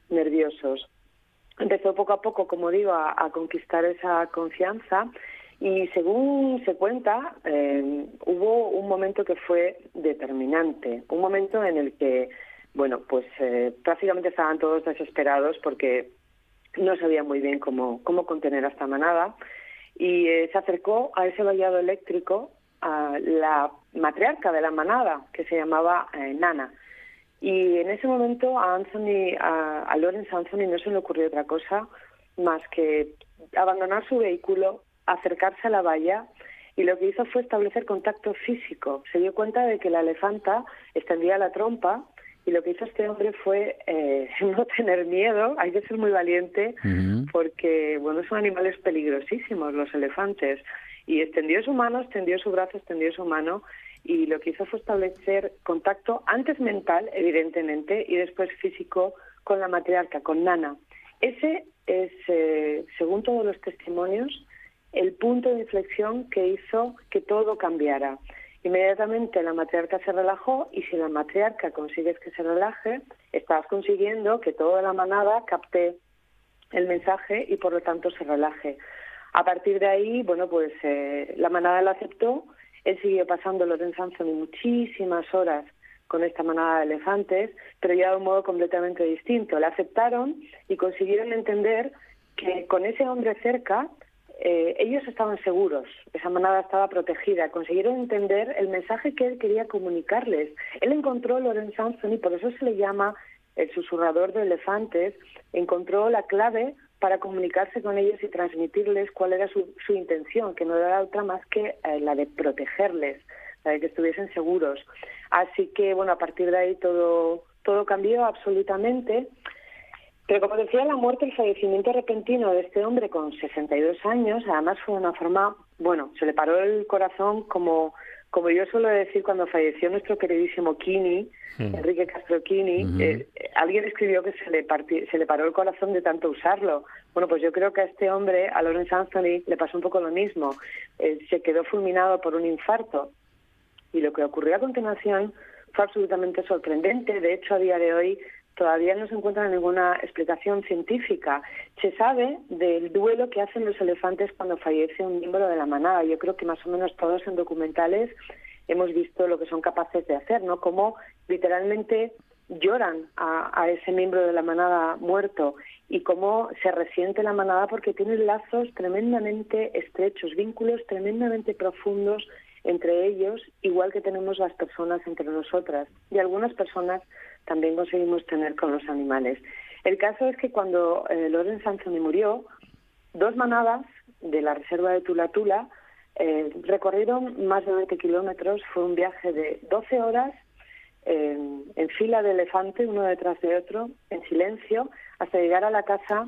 nerviosos. Empezó poco a poco, como digo, a conquistar esa confianza y según se cuenta, eh, hubo un momento que fue determinante, un momento en el que, bueno, pues eh, prácticamente estaban todos desesperados porque no sabían muy bien cómo, cómo contener a esta manada y eh, se acercó a ese vallado eléctrico a la matriarca de la manada, que se llamaba Nana. Y en ese momento a Anthony, a, a Lawrence Anthony no se le ocurrió otra cosa más que abandonar su vehículo, acercarse a la valla y lo que hizo fue establecer contacto físico. Se dio cuenta de que la elefanta extendía la trompa y lo que hizo este hombre fue eh, no tener miedo, hay que ser muy valiente porque, bueno, son animales peligrosísimos los elefantes. Y extendió su mano, extendió su brazo, extendió su mano y lo que hizo fue establecer contacto antes mental, evidentemente, y después físico con la matriarca, con Nana. Ese es, eh, según todos los testimonios, el punto de inflexión que hizo que todo cambiara. Inmediatamente la matriarca se relajó y si la matriarca consigues que se relaje, estás consiguiendo que toda la manada capte el mensaje y por lo tanto se relaje. A partir de ahí, bueno, pues eh, la manada lo aceptó, él siguió pasando Lorenzo Anthony muchísimas horas con esta manada de elefantes, pero ya de un modo completamente distinto. La aceptaron y consiguieron entender que con ese hombre cerca eh, ellos estaban seguros, esa manada estaba protegida, consiguieron entender el mensaje que él quería comunicarles. Él encontró, Lorenz Anthony, por eso se le llama el susurrador de elefantes, encontró la clave para comunicarse con ellos y transmitirles cuál era su, intención, que no era otra más que eh, la de protegerles, la de que estuviesen seguros. Así que, bueno, a partir de ahí todo, todo cambió absolutamente. Pero como decía, la muerte, el fallecimiento repentino de este hombre con 62 años, además fue de una forma, bueno, se le paró el corazón como, como yo suelo decir cuando falleció nuestro queridísimo Kini, hmm. Enrique Castro Kini, eh, alguien escribió que se le, se le paró el corazón de tanto usarlo. Bueno, pues yo creo que a este hombre, a Lawrence Anthony, le pasó un poco lo mismo. Eh, se quedó fulminado por un infarto. Y lo que ocurrió a continuación fue absolutamente sorprendente. De hecho, a día de hoy todavía no se encuentra ninguna explicación científica. Se sabe del duelo que hacen los elefantes cuando fallece un miembro de la manada. Yo creo que más o menos todos en documentales hemos visto lo que son capaces de hacer, ¿no? Como literalmente lloran a, ese miembro de la manada muerto y cómo se resiente la manada porque tiene lazos tremendamente estrechos, vínculos tremendamente profundos entre ellos, igual que tenemos las personas entre nosotras. Y algunas personas también conseguimos tener con los animales. El caso es que cuando eh, Lorenz murió, dos manadas de la reserva de Tula Tula eh, recorrieron más de 20 kilómetros. Fue un viaje de 12 horas en fila de elefante, uno detrás de otro, en silencio, hasta llegar a la casa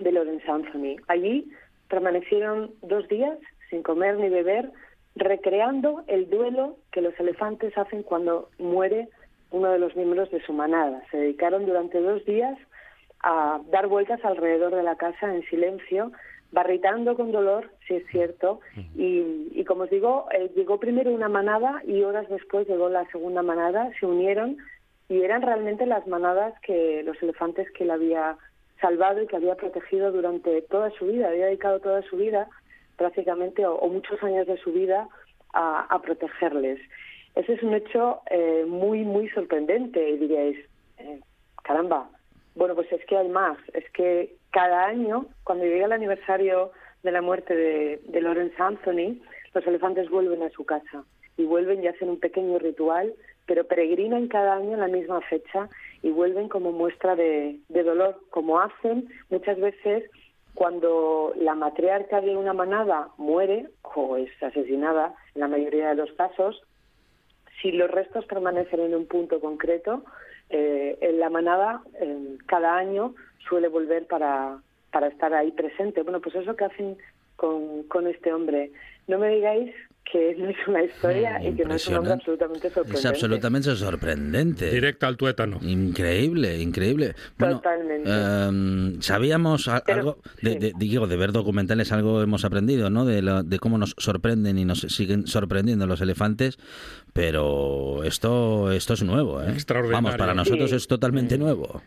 de Lorenz Anthony. Allí permanecieron dos días sin comer ni beber, recreando el duelo que los elefantes hacen cuando muere uno de los miembros de su manada. Se dedicaron durante dos días a dar vueltas alrededor de la casa en silencio, barritando con dolor, si es cierto, y, como os digo, eh, llegó primero una manada y horas después llegó la segunda manada, se unieron y eran realmente las manadas que los elefantes que él había salvado y que había protegido durante toda su vida, había dedicado toda su vida prácticamente o, muchos años de su vida a, protegerles. Ese es un hecho eh, muy, muy sorprendente y diríais, eh, caramba, bueno, pues es que hay más, es que cada año, cuando llega el aniversario de la muerte de, de Lawrence Anthony, los elefantes vuelven a su casa y vuelven y hacen un pequeño ritual, pero peregrinan cada año en la misma fecha y vuelven como muestra de, de dolor, como hacen muchas veces cuando la matriarca de una manada muere o es asesinada, en la mayoría de los casos, si los restos permanecen en un punto concreto, eh, en la manada cada año suele volver para, para estar ahí presente. Bueno, pues eso que hacen con, con este hombre. No me digáis que no es una historia y que no es un hombre absolutamente sorprendente. Es absolutamente sorprendente. Directa al tuétano. Increíble, increíble. Totalmente. Em, sabíamos algo, de, digo, de ver documentales algo hemos aprendido, ¿no? De, de cómo nos sorprenden y nos siguen sorprendiendo los elefantes, pero esto, esto es nuevo, ¿eh? Vamos, para nosotros es totalmente nuevo.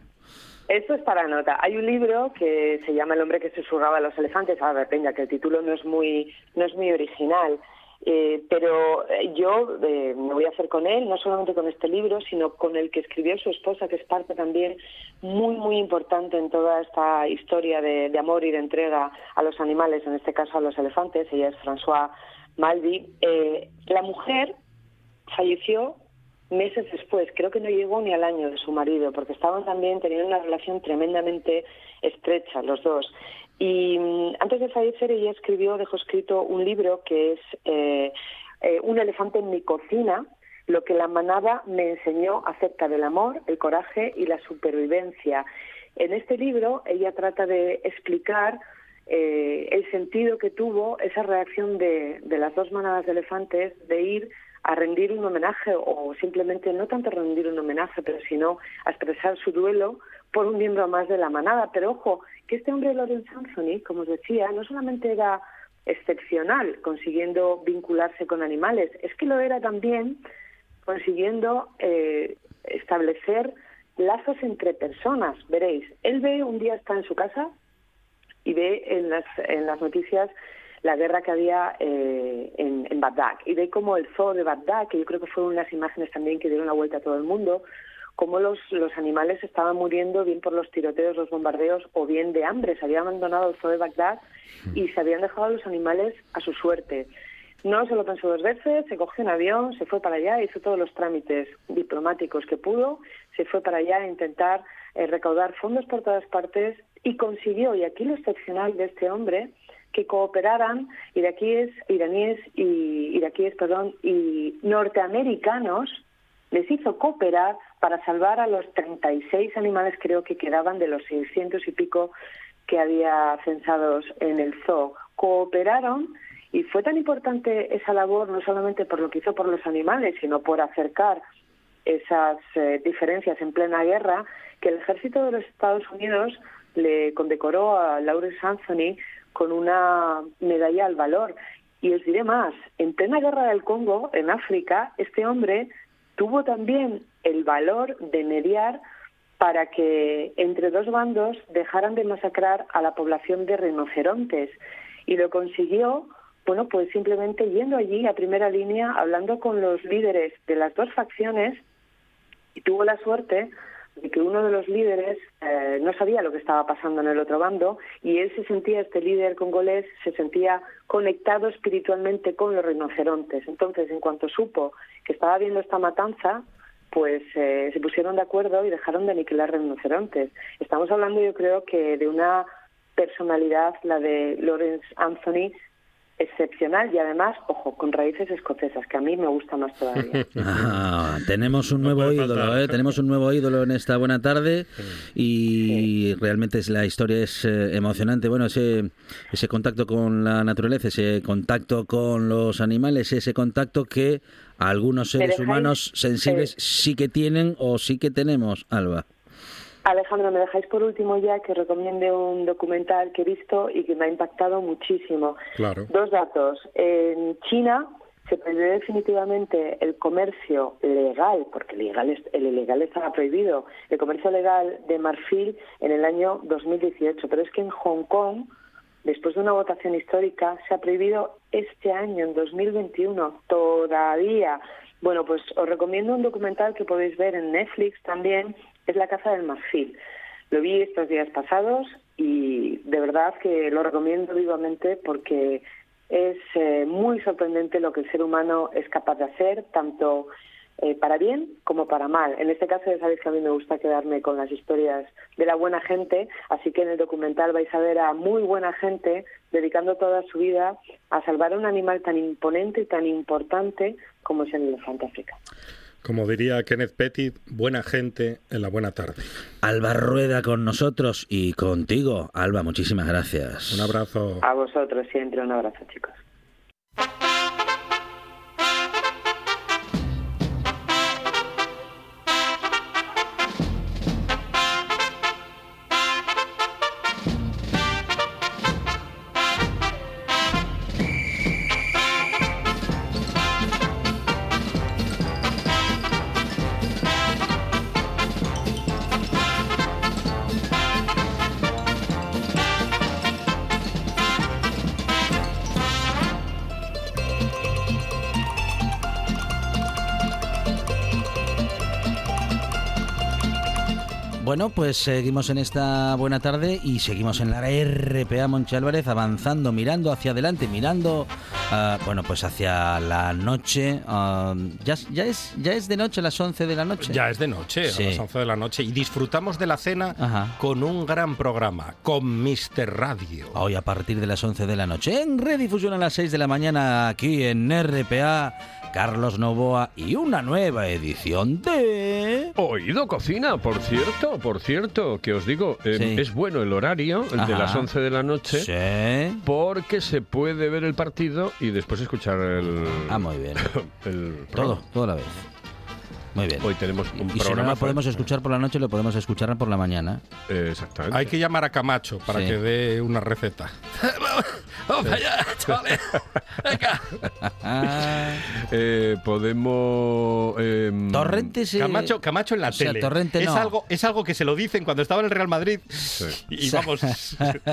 Eso es para nota. Hay un libro que se llama El hombre que susurraba a los elefantes. A ver, venga, que el título no es muy, no es muy original. Eh, pero eh, yo eh, me voy a hacer con él, no solamente con este libro, sino con el que escribió su esposa, que es parte también muy, muy importante en toda esta historia de, amor y de entrega a los animales, en este caso a los elefantes. Ella es François Malvi. la mujer falleció meses después, creo que no llegó ni al año de su marido, porque estaban también teniendo una relación tremendamente estrecha los dos. Y mm, antes de fallecer ella escribió, dejó escrito un libro que es eh, eh, Un elefante en mi cocina, lo que la manada me enseñó acerca del amor, el coraje y la supervivencia. En este libro ella trata de explicar eh, el sentido que tuvo esa reacción de, de, las dos manadas de elefantes de ir a rendir un homenaje o simplemente no tanto rendir un homenaje, pero sino a expresar su duelo por un miembro más de la manada. Pero ojo, que este hombre Lorenz Anthony, como os decía, no solamente era excepcional consiguiendo vincularse con animales, es que lo era también consiguiendo eh, establecer lazos entre personas. Veréis, él ve un día está en su casa y ve en las, en las noticias la guerra que había eh, en, en Bagdad y ve como el zoo de Bagdad, que yo creo que fueron unas imágenes también que dieron la vuelta a todo el mundo, cómo los, los animales estaban muriendo bien por los tiroteos, los bombardeos o bien de hambre. Se había abandonado el zoo de Bagdad y se habían dejado a los animales a su suerte. No se lo pensó dos veces, se cogió un avión, se fue para allá, hizo todos los trámites diplomáticos que pudo, se fue para allá a intentar eh, recaudar fondos por todas partes y consiguió, y aquí lo excepcional de este hombre, que cooperaran iraquíes, iraníes y iraquíes, perdón, y norteamericanos les hizo cooperar para salvar a los 36 animales creo que quedaban de los 600 y pico que había censados en el zoo. Cooperaron y fue tan importante esa labor no solamente por lo que hizo por los animales, sino por acercar esas eh, diferencias en plena guerra, que el ejército de los Estados Unidos le condecoró a Lawrence Anthony con una medalla al valor. Y os diré más, en plena guerra del Congo, en África, este hombre tuvo también el valor de mediar para que entre dos bandos dejaran de masacrar a la población de rinocerontes y lo consiguió bueno pues simplemente yendo allí a primera línea hablando con los líderes de las dos facciones y tuvo la suerte de que uno de los líderes eh, no sabía lo que estaba pasando en el otro bando y él se sentía, este líder congolés, se sentía conectado espiritualmente con los rinocerontes. Entonces, en cuanto supo que estaba viendo esta matanza, pues eh, se pusieron de acuerdo y dejaron de aniquilar rinocerontes. Estamos hablando, yo creo, que de una personalidad, la de Lawrence Anthony, excepcional y además, ojo, con raíces escocesas, que a mí me gusta más todavía. Ah, tenemos un nuevo ídolo. ¿eh? tenemos un nuevo ídolo en esta buena tarde y realmente es, la historia es eh, emocionante. Bueno, ese, ese contacto con la naturaleza, ese contacto con los animales, ese contacto que algunos seres dejáis? humanos sensibles sí que tienen o sí que tenemos, Alba. Alejandro, me dejáis por último ya que recomiende un documental que he visto y que me ha impactado muchísimo. Claro. Dos datos. En China se prohibió definitivamente el comercio legal, porque el ilegal, el ilegal estaba prohibido, el comercio legal de marfil en el año 2018. Pero es que en Hong Kong, después de una votación histórica, se ha prohibido este año, en 2021, todavía. Bueno, pues os recomiendo un documental que podéis ver en Netflix también, es La Caza del Marfil. Lo vi estos días pasados y de verdad que lo recomiendo vivamente porque es eh, muy sorprendente lo que el ser humano es capaz de hacer, tanto eh, para bien como para mal. En este caso ya sabéis que a mí me gusta quedarme con las historias de la buena gente, así que en el documental vais a ver a muy buena gente dedicando toda su vida a salvar a un animal tan imponente y tan importante como es el elefante africano. Como diría Kenneth Pettit, buena gente en la buena tarde. Alba Rueda con nosotros y contigo. Alba, muchísimas gracias. Un abrazo. A vosotros siempre un abrazo, chicos. Bueno, pues seguimos en esta buena tarde y seguimos en la RPA Monche Álvarez avanzando, mirando hacia adelante, mirando, ah, bueno, pues hacia la noche. ah, ya, ya, es, ya es de noche, las 11 de la noche. Ya es de noche, Sí. a las 11 de la noche, y disfrutamos de la cena Ajá. con un gran programa, con Mr. Radio. Hoy a partir de las 11 de la noche. En redifusión a las 6 de la mañana aquí en RPA, Carlos Novoa y una nueva edición de... Oído cocina, por cierto, por cierto, que os digo, eh, Sí. es bueno el horario, el de las 11 de la noche, Sí. porque se puede ver el partido y después escuchar el, Ah, muy bien. el Todo, programa. todo a la vez. Muy bien. Hoy tenemos un y si no programa. lo podemos escuchar por la noche, lo podemos escuchar por la mañana. Eh, exactamente. Hay que llamar a Camacho para Sí. que dé una receta. ¡Vamos allá, chavales! ¡Venga! Eh, podemos. eh, Torrente se... Camacho, Camacho en la o sea, tele. Torrente es, no. algo, es algo que se lo dicen cuando estaba en el Real Madrid. Sí. Y vamos,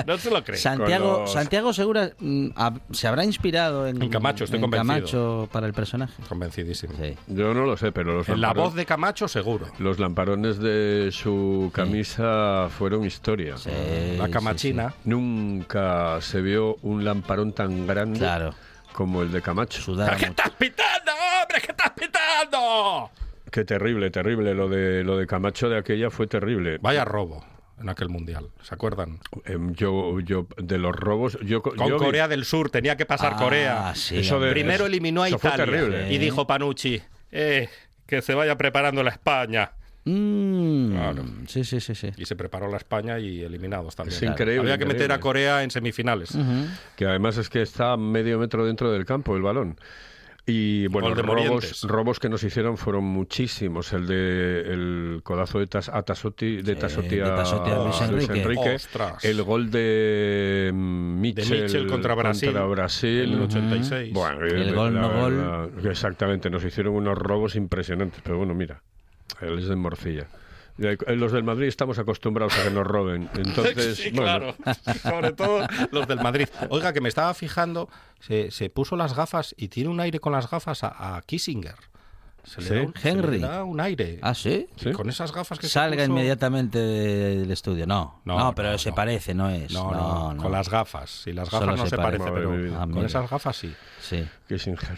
no se lo cree. Santiago, los- Santiago Segura mm, se habrá inspirado en, En Camacho, estoy en convencido. Camacho para el personaje. Convencidísimo. Sí. Yo no lo sé, pero los En la voz de Camacho, seguro. Los lamparones de su camisa fueron historia. Sí, La sí, camachina. Nunca se vio un lamparón tan grande Claro, como el de Camacho. sudaba ¿Qué mucho. estás pitando, hombre? ¿Qué estás pitando? Qué terrible, terrible. Lo de lo de Camacho de aquella fue terrible. Vaya robo en aquel mundial, ¿se acuerdan? Em, yo, yo, de los robos, yo, Con yo vi- Corea del Sur, tenía que pasar Ah, Corea. sí, Eso de- hombre. Primero eliminó a eso fue Italia terrible. y dijo Panucci, eh, que se vaya preparando la España. Mm, Claro. Sí, sí, sí, sí. Y se preparó la España y eliminados también. Es increíble, Había que meter increíble. a Corea en semifinales. que además es que está medio metro dentro del campo el balón. Y bueno, de robos, robos que nos hicieron fueron muchísimos. El de el codazo de, Tas- a Tasotti, de Sí, Tasotti de a, Tasotti a Luis Enrique. Ostras. El gol de mm, Mitchell, Mitchell contra Brasil, Brasil. En el 86. Bueno, El eh, gol, la no gol. verdad, Exactamente, nos hicieron unos robos impresionantes. Pero bueno, mira, él es de Morcilla. Hay- Los del Madrid estamos acostumbrados a que nos roben. Entonces, sí, bueno, claro. Sobre todo los del Madrid. Oiga, que me estaba fijando, se, se puso las gafas y tiene un aire con las gafas a, a Kissinger. Se le, Sí. da un, se le Henry. da un aire. ¿Ah, sí? ¿Sí? Con esas gafas que se Salga puso- inmediatamente del estudio. No, no, No, pero no, se no. parece, no es. No, no, con las gafas. Si las gafas Solo no se se, parece. parece, pero. Ah, con esas gafas sí. Sí. Kissinger.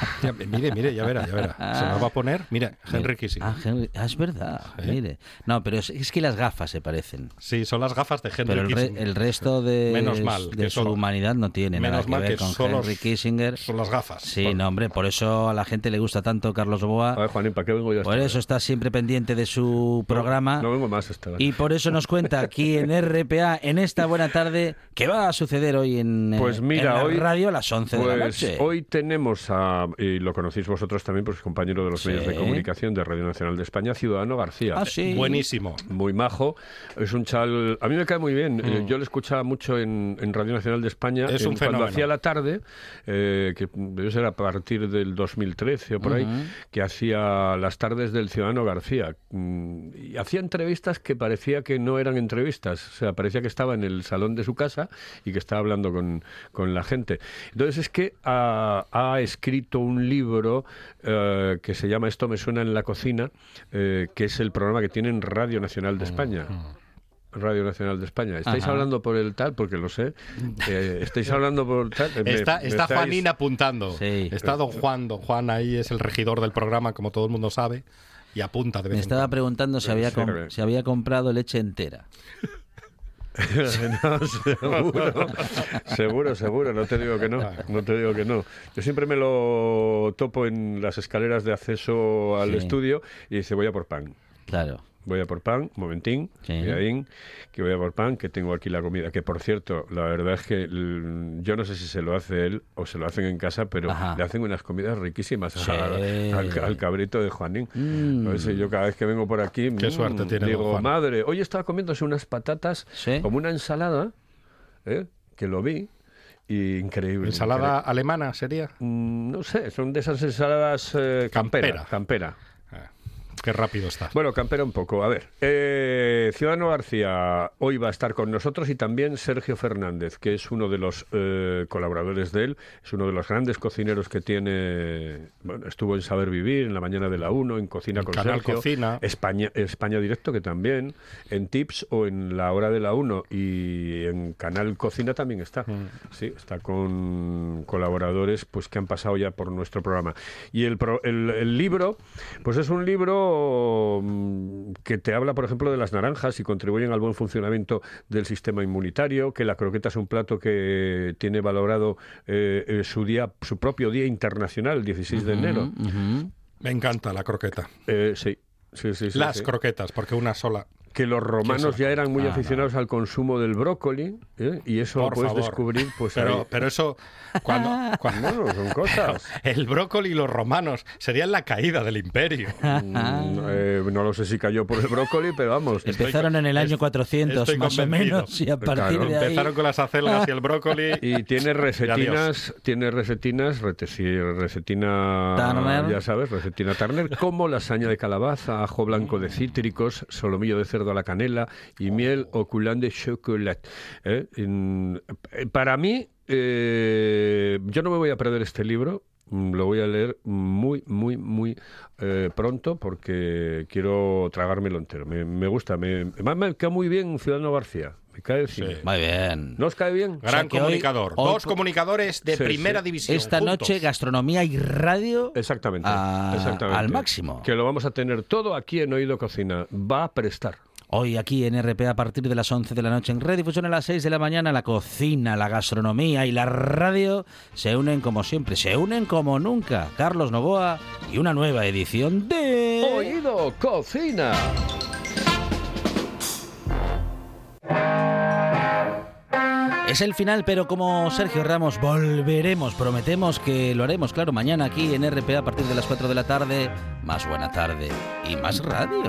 Ya, mire, mire, ya verá, ya verá. Se nos va a poner, mira, Henry Kissinger. Ah, Henry- ah, es verdad, mire. No, pero es, es que las gafas se parecen. Sí, son las gafas de Henry Pero el, re- Kissinger. el resto de, Menos mal de que su solo- humanidad no tiene nada Menos que mal ver que con solo Henry Kissinger. son las gafas. Sí, Por- no, hombre, por eso a la gente le gusta tanto Carlos Boa. A ver, Juanín, ¿para qué vengo yo? Por eso está siempre pendiente de su programa. No vengo más esta vez. Y por eso nos cuenta aquí en RPA, en esta buena tarde, qué va a suceder hoy en, eh, Pues mira, en la hoy- radio a las 11 de la Pues noche. hoy tenemos a, y lo conocéis vosotros también, pues compañero de los Sí. medios de comunicación de Radio Nacional de España, Ciudadano García. Ah, sí. Buenísimo. Muy majo, es un chal. A mí me cae muy bien. Mm. Eh, yo le escuchaba mucho en, en Radio Nacional de España. Es un en- cuando hacía la tarde, eh, que debe ser a partir del 2013 o por ahí, que hacía las tardes del Ciudadano García. Mm, Y hacía entrevistas que parecía que no eran entrevistas. O sea, parecía que estaba en el salón de su casa y que estaba hablando con, con la gente. Entonces es que ha, ha escrito un libro eh, que se llama Esto me suena en la cocina, eh, que es el programa que tiene en Radio Nacional de España. Radio Nacional de España. ¿Estáis Ajá. hablando por el tal? Porque lo sé. Eh, ¿Estáis hablando por tal? Me- Está, está estáis- Juanín apuntando. Sí. Está don Juan. Don Juan ahí es el regidor del programa, como todo el mundo sabe, y apunta de vez Me en estaba cuando. preguntando si había, si había comprado leche entera. No, seguro, seguro, seguro, no te digo que no, no te digo que no. Yo siempre me lo topo en las escaleras de acceso al Sí. estudio y dice voy a por pan. Claro. Voy a por pan, un momentín, Sí. que voy a por pan, que tengo aquí la comida. Que por cierto, la verdad es que yo no sé si se lo hace él o se lo hacen en casa, pero Ajá. le hacen unas comidas riquísimas Sí. al, al cabrito de Juanín. Mm. Por eso yo cada vez que vengo por aquí, Qué mm, suerte tiene digo, Juan. madre, hoy estaba comiéndose unas patatas Sí. como una ensalada, ¿eh? que lo vi, y increíble. ¿Ensalada alemana sería? Mm, No sé, son de esas ensaladas eh, campera. Campera. campera. Qué rápido está. Bueno, campera un poco. A ver, eh, Ciudadano García hoy va a estar con nosotros y también Sergio Fernández, que es uno de los eh, colaboradores de él, es uno de los grandes cocineros que tiene. Bueno, estuvo en Saber Vivir, en la mañana de la 1, en Cocina En con Canal Sergio, Cocina. España, España Directo, que también, en Tips o en La Hora de la 1 y en Canal Cocina también está. Mm. Sí, está con colaboradores pues que han pasado ya por nuestro programa. Y el, pro- el, el libro, pues es un libro mm, que te habla, por ejemplo, de las naranjas y contribuyen al buen funcionamiento del sistema inmunitario, que la croqueta es un plato que tiene valorado eh, eh, su día, su propio día internacional, el 16 de enero. Me encanta la croqueta. Eh, sí. Sí, sí, sí, Las sí. croquetas, porque una sola. Que los romanos ¿Quién ya eran muy Ah, no. aficionados al consumo del brócoli ¿eh? y eso Por puedes favor. descubrir pues Pero, ahí. pero eso, cuando, cuando Bueno, son cosas. el brócoli y los romanos serían la caída del imperio. Mm, eh, no lo sé si cayó por el brócoli, pero vamos. Empezaron en el año estoy- 400 estoy más o menos y a Claro, partir de ahí... Empezaron con las acelgas y el brócoli. Y tiene resetinas, tiene resetinas, resetina, Turner. ya sabes, resetina Turner, como lasaña de calabaza, ajo blanco de cítricos, solomillo de cerdo a la canela y miel o coulant de chocolat. ¿eh? En- eh, para mí, eh, yo no me voy a perder este libro. mm, Lo voy a leer muy, muy, muy eh, pronto porque quiero tragármelo entero. Me, me gusta, me, me, me cae muy bien Ciudadano García. Me cae el cine. Muy bien. ¿No os cae bien? sea Gran que hoy- comunicador. hoy- Dos comunicadores de Sí, primera sí. división. Esta juntos. noche gastronomía y radio Exactamente, a- exactamente. al máximo. Que lo vamos a tener todo aquí en Oído Cocina. Va a prestar. Hoy aquí en RPA a partir de las 11 de la noche en redifusión a las 6 de la mañana la cocina, la gastronomía y la radio se unen como siempre, se unen como nunca. Carlos Novoa y una nueva edición de Oído Cocina. Es el final, pero como Sergio Ramos volveremos, prometemos que lo haremos, claro, mañana aquí en RPA a partir de las 4 de la tarde. Más buena tarde y más radio.